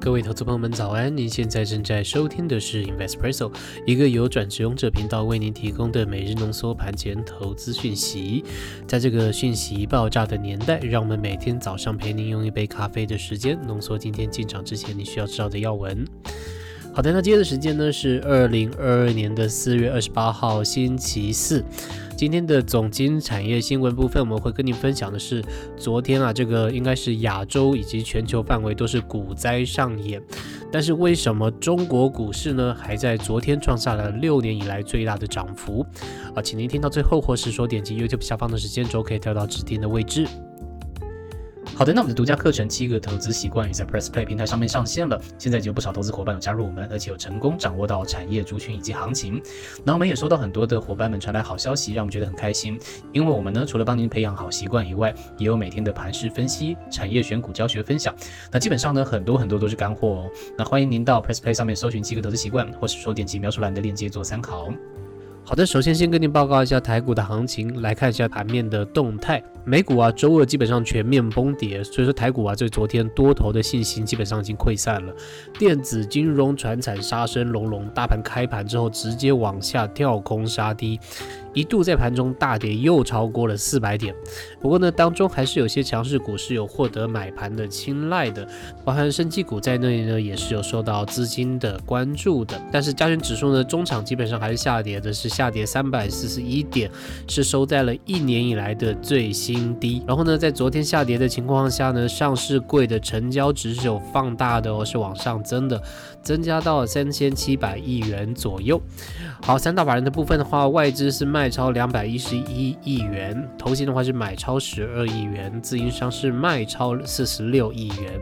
各位投资朋友们，早安！您现在正在收听的是 Investpresso，一个由转职勇者频道为您提供的每日浓缩盘前投资讯息。在这个讯息爆炸的年代，让我们每天早上陪您用一杯咖啡的时间，浓缩今天进场之前你需要知道的要闻。好的，那今天的时间呢是二零二二年的四月二十八号，星期四。今天的总经产业新闻部分，我们会跟您分享的是，昨天啊，这个应该是亚洲以及全球范围都是股灾上演，但是为什么中国股市呢，还在昨天创下了六年以来最大的涨幅？啊，请您听到最后，或是说点击 YouTube 下方的时间轴，可以跳到指定的位置。好的，那我们的独家课程《七个投资习惯》也在 Press Play 平台上面上线了。现在已经有不少投资伙伴有加入我们，而且有成功掌握到产业族群以及行情。那我们也收到很多的伙伴们传来好消息，让我们觉得很开心。因为我们呢，除了帮您培养好习惯以外，也有每天的盘势分析、产业选股教学分享。那基本上呢，很多很多都是干货哦。那欢迎您到 Press Play 上面搜寻《七个投资习惯》，或是说点击描述栏的链接做参考。好的，首先先跟您报告一下台股的行情，来看一下盘面的动态。美股啊，周二基本上全面崩跌，所以说台股啊，这昨天多头的信心基本上已经溃散了。电子、金融、船产杀声隆隆，大盘开盘之后直接往下跳空杀低。一度在盘中大跌，又超过了四百点。不过呢，当中还是有些强势股是有获得买盘的青睐的，包含升绩股在内呢，也是有受到资金的关注的。但是加权指数呢，中场基本上还是下跌的，是下跌三百四十一点，是收在了一年以来的最新低。然后呢，在昨天下跌的情况下呢，上市柜的成交值是有放大的哦，是往上增的，增加到三千七百亿元左右。好，三大法人的部分的话，外资是卖。超两百一十一亿元，投信的话是买超十二亿元，自营商是卖超四十六亿元，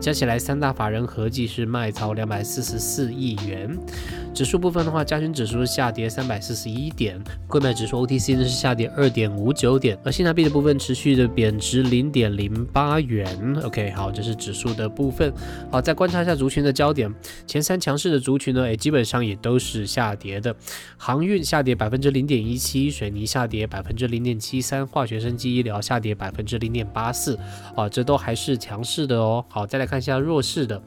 加起来三大法人合计是卖超两百四十四亿元。指数部分的话，加权指数是下跌三百四十一点，购买指数 OTC 呢是下跌二点五九点，而新台币的部分持续的贬值零点零八元。OK，好，这是指数的部分。好，再观察一下族群的焦点，前三强势的族群呢，哎，基本上也都是下跌的。航运下跌百分之零点一七，水泥下跌百分之零点七三，化学生机医疗下跌百分之零点八四。啊，这都还是强势的哦。好，再来看一下弱势的。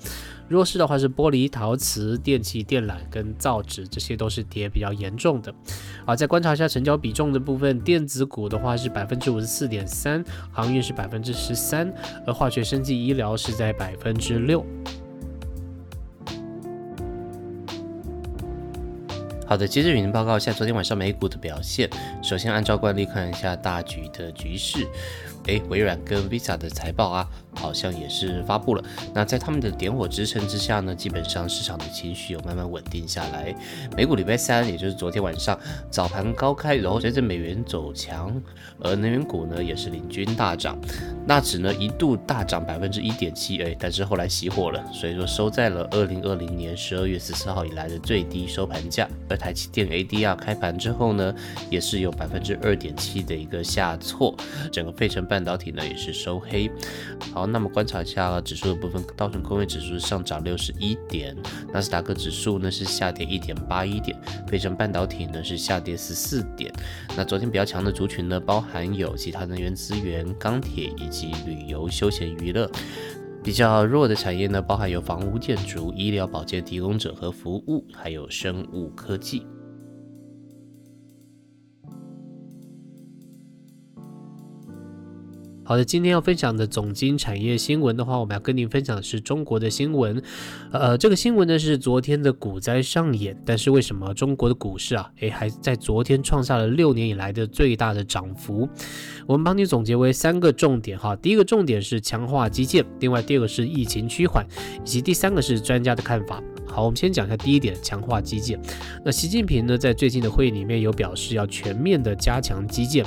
弱势的话是玻璃、陶瓷、电器、电缆跟造纸，这些都是跌比较严重的。好，再观察一下成交比重的部分，电子股的话是百分之五十四点三，航运是百分之十三，而化学、生技、医疗是在百分之六。好的，接着与您报告一下昨天晚上美股的表现。首先按照惯例看一下大局的局势。诶，微软跟 Visa 的财报啊。好像也是发布了。那在他们的点火支撑之下呢，基本上市场的情绪有慢慢稳定下来。美股礼拜三，也就是昨天晚上早盘高开，然后随着美元走强，而能源股呢也是领军大涨。纳指呢一度大涨百分之一点七，哎，但是后来熄火了，所以说收在了二零二零年十二月十四号以来的最低收盘价。台积电 ADR 开盘之后呢，也是有百分之二点七的一个下挫，整个费城半导体呢也是收黑。好。那么观察一下指数的部分，道琼工业指数上涨六十一点，纳斯达克指数呢是下跌一点八一点，费城半导体呢是下跌十四点。那昨天比较强的族群呢，包含有其他能源资源、钢铁以及旅游休闲娱乐。比较弱的产业呢，包含有房屋建筑、医疗保健提供者和服务，还有生物科技。好的，今天要分享的总经产业新闻的话，我们要跟您分享的是中国的新闻。呃，这个新闻呢是昨天的股灾上演，但是为什么中国的股市啊，诶，还在昨天创下了六年以来的最大的涨幅？我们帮你总结为三个重点哈。第一个重点是强化基建，另外第二个是疫情趋缓，以及第三个是专家的看法。好，我们先讲一下第一点，强化基建。那习近平呢在最近的会议里面有表示要全面的加强基建。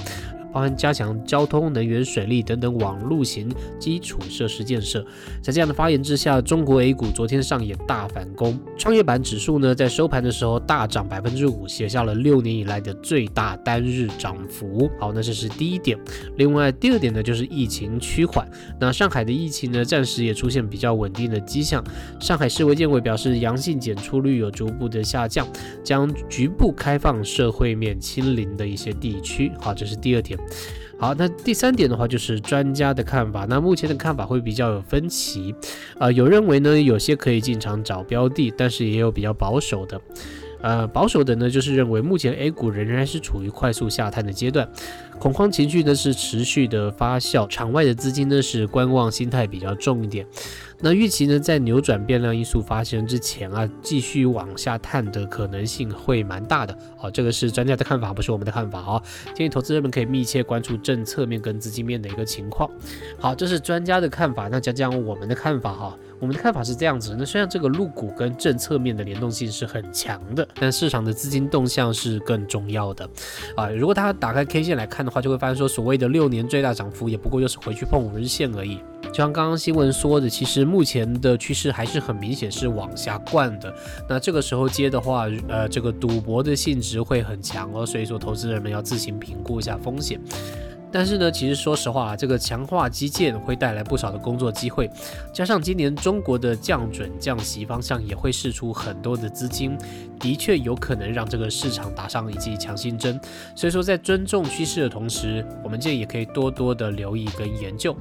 包含加强交通、能源、水利等等网路型基础设施建设。在这样的发言之下，中国 A 股昨天上演大反攻，创业板指数呢在收盘的时候大涨百分之五，写下了六年以来的最大单日涨幅。好，那这是第一点。另外第二点呢就是疫情趋缓，那上海的疫情呢暂时也出现比较稳定的迹象。上海市卫健委表示，阳性检出率有逐步的下降，将局部开放社会面清零的一些地区。好，这是第二点。好，那第三点的话就是专家的看法。那目前的看法会比较有分歧，啊，有认为呢有些可以进场找标的，但是也有比较保守的。呃，保守的呢就是认为目前 A 股仍然是处于快速下探的阶段，恐慌情绪呢是持续的发酵，场外的资金呢是观望心态比较重一点。那预期呢，在扭转变量因素发生之前啊，继续往下探的可能性会蛮大的。好，这个是专家的看法，不是我们的看法哦。建议投资人们可以密切关注政策面跟资金面的一个情况。好，这是专家的看法，那讲讲我们的看法哈。我们的看法是这样子，那虽然这个入股跟政策面的联动性是很强的，但市场的资金动向是更重要的。啊，如果大家打开 K 线来看的话，就会发现说，所谓的六年最大涨幅，也不过就是回去碰五日线而已。就像刚刚新闻说的，其实目前的趋势还是很明显是往下灌的。那这个时候接的话，呃，这个赌博的性质会很强哦，所以说投资人们要自行评估一下风险。但是呢，其实说实话，这个强化基建会带来不少的工作机会，加上今年中国的降准降息方向也会释出很多的资金，的确有可能让这个市场打上一剂强心针。所以说，在尊重趋势的同时，我们建议也可以多多的留意跟研究。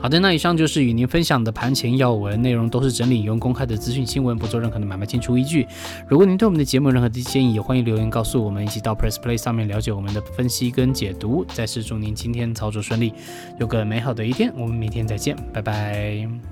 好的，那以上就是与您分享的盘前要闻，内容都是整理用公开的资讯新闻，不做任何的买卖进出依据。如果您对我们的节目有任何的建议，也欢迎留言告诉我们，一起到 Press Play 上面了解我们的分析跟解读。再次祝您今天操作顺利，有个美好的一天。我们明天再见，拜拜。